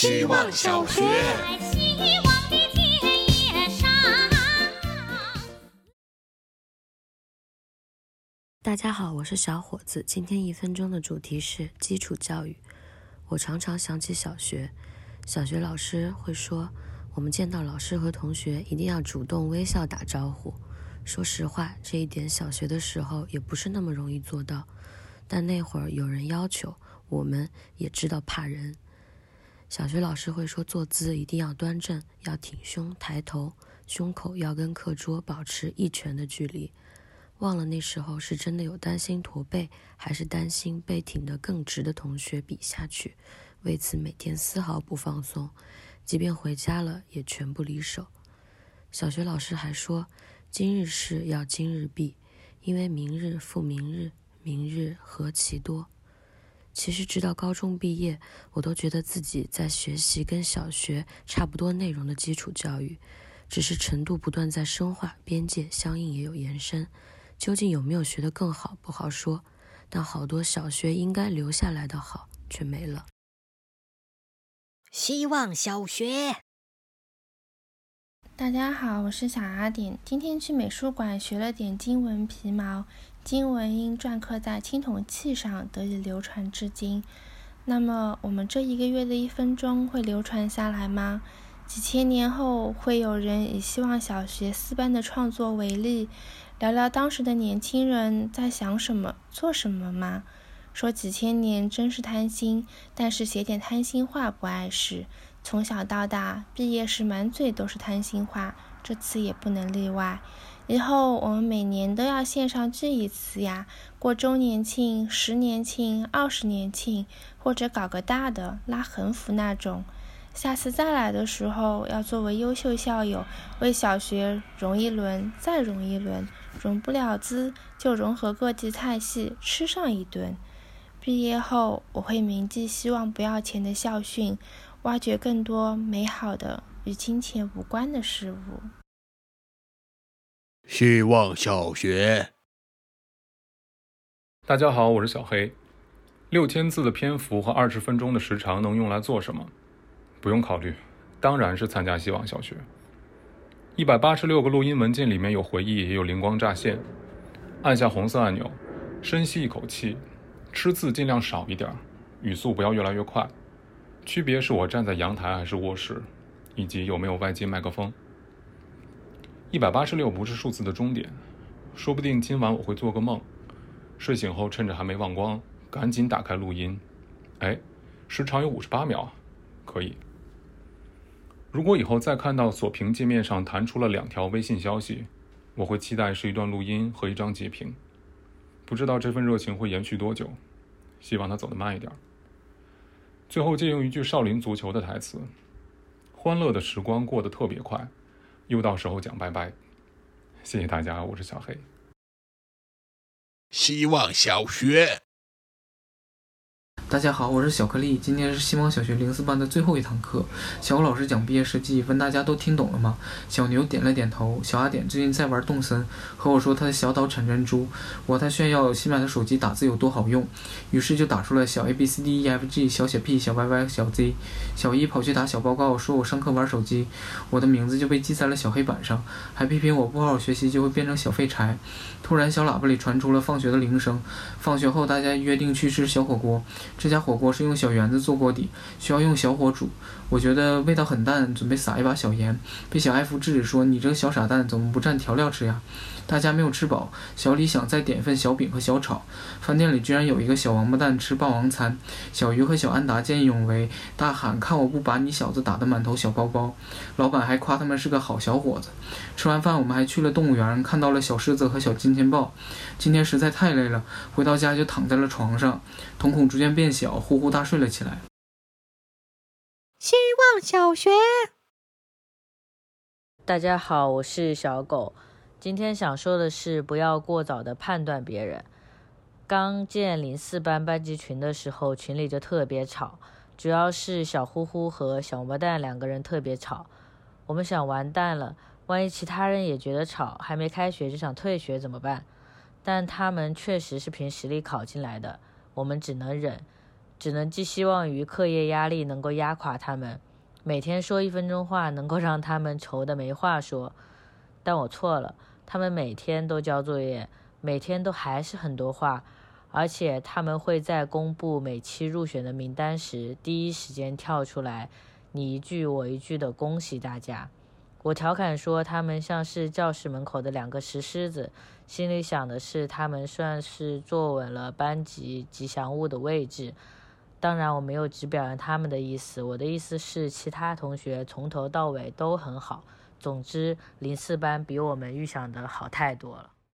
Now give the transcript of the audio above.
希望小学。希望的田野上。大家好，我是小伙子。今天一分钟的主题是基础教育。我常常想起小学，小学老师会说，我们见到老师和同学一定要主动微笑打招呼。说实话，这一点小学的时候也不是那么容易做到，但那会儿有人要求，我们也知道怕人。小学老师会说，坐姿一定要端正，要挺胸抬头，胸口要跟课桌保持一拳的距离。忘了那时候是真的有担心驼背，还是担心被挺得更直的同学比下去。为此每天丝毫不放松，即便回家了也全不离手。小学老师还说，今日事要今日毕，因为明日复明日，明日何其多。其实直到高中毕业，我都觉得自己在学习跟小学差不多内容的基础教育，只是程度不断在深化，边界相应也有延伸。究竟有没有学得更好，不好说。但好多小学应该留下来的好，却没了。希望小学。大家好，我是小阿点。今天去美术馆学了点经文皮毛，经文因篆刻在青铜器上得以流传至今。那么，我们这一个月的一分钟会流传下来吗？几千年后，会有人以希望小学四班的创作为例，聊聊当时的年轻人在想什么、做什么吗？说几千年真是贪心，但是写点贪心话不碍事。从小到大，毕业时满嘴都是贪心话，这次也不能例外。以后我们每年都要线上聚一次呀，过周年庆、十年庆、二十年庆，或者搞个大的，拉横幅那种。下次再来的时候，要作为优秀校友，为小学融一轮，再融一轮，融不了资就融合各地菜系，吃上一顿。毕业后，我会铭记希望不要钱的校训。挖掘更多美好的与金钱无关的事物。希望小学。大家好，我是小黑。六千字的篇幅和二十分钟的时长能用来做什么？不用考虑，当然是参加希望小学。一百八十六个录音文件里面有回忆，也有灵光乍现。按下红色按钮，深吸一口气，吃字尽量少一点，语速不要越来越快。区别是我站在阳台还是卧室，以及有没有外接麦克风。一百八十六不是数字的终点，说不定今晚我会做个梦，睡醒后趁着还没忘光，赶紧打开录音。哎，时长有五十八秒，可以。如果以后再看到锁屏界面上弹出了两条微信消息，我会期待是一段录音和一张截屏。不知道这份热情会延续多久，希望它走得慢一点。最后借用一句少林足球的台词：“欢乐的时光过得特别快，又到时候讲拜拜。”谢谢大家，我是小黑。希望小学。大家好，我是小颗粒。今天是希望小学零四班的最后一堂课。小欧老师讲毕业设计，问大家都听懂了吗？小牛点了点头。小阿点最近在玩动森，和我说他的小岛产珍珠。我他炫耀新买的手机打字有多好用，于是就打出了小 A B C D E F G 小写 P 小 Y Y 小 Z。小一跑去打小报告，说我上课玩手机，我的名字就被记在了小黑板上，还批评我不好好学习就会变成小废柴。突然小喇叭里传出了放学的铃声，放学后大家约定去吃小火锅。这家火锅是用小圆子做锅底，需要用小火煮。我觉得味道很淡，准备撒一把小盐，被小艾夫制止说：“你这个小傻蛋，怎么不蘸调料吃呀？”大家没有吃饱，小李想再点份小饼和小炒。饭店里居然有一个小王八蛋吃霸王餐。小鱼和小安达见义勇为，大喊：“看我不把你小子打得满头小包包！”老板还夸他们是个好小伙子。吃完饭，我们还去了动物园，看到了小狮子和小金钱豹。今天实在太累了，回到家就躺在了床上，瞳孔逐渐变小，呼呼大睡了起来。希望小学。大家好，我是小狗。今天想说的是，不要过早的判断别人。刚建零四班班级群的时候，群里就特别吵，主要是小呼呼和小王八蛋两个人特别吵。我们想完蛋了，万一其他人也觉得吵，还没开学就想退学怎么办？但他们确实是凭实力考进来的，我们只能忍。只能寄希望于课业压力能够压垮他们，每天说一分钟话能够让他们愁得没话说。但我错了，他们每天都交作业，每天都还是很多话，而且他们会在公布每期入选的名单时，第一时间跳出来，你一句我一句的恭喜大家。我调侃说，他们像是教室门口的两个石狮子，心里想的是，他们算是坐稳了班级吉祥物的位置。当然，我没有只表扬他们的意思，我的意思是，其他同学从头到尾都很好。总之，零四班比我们预想的好太多了。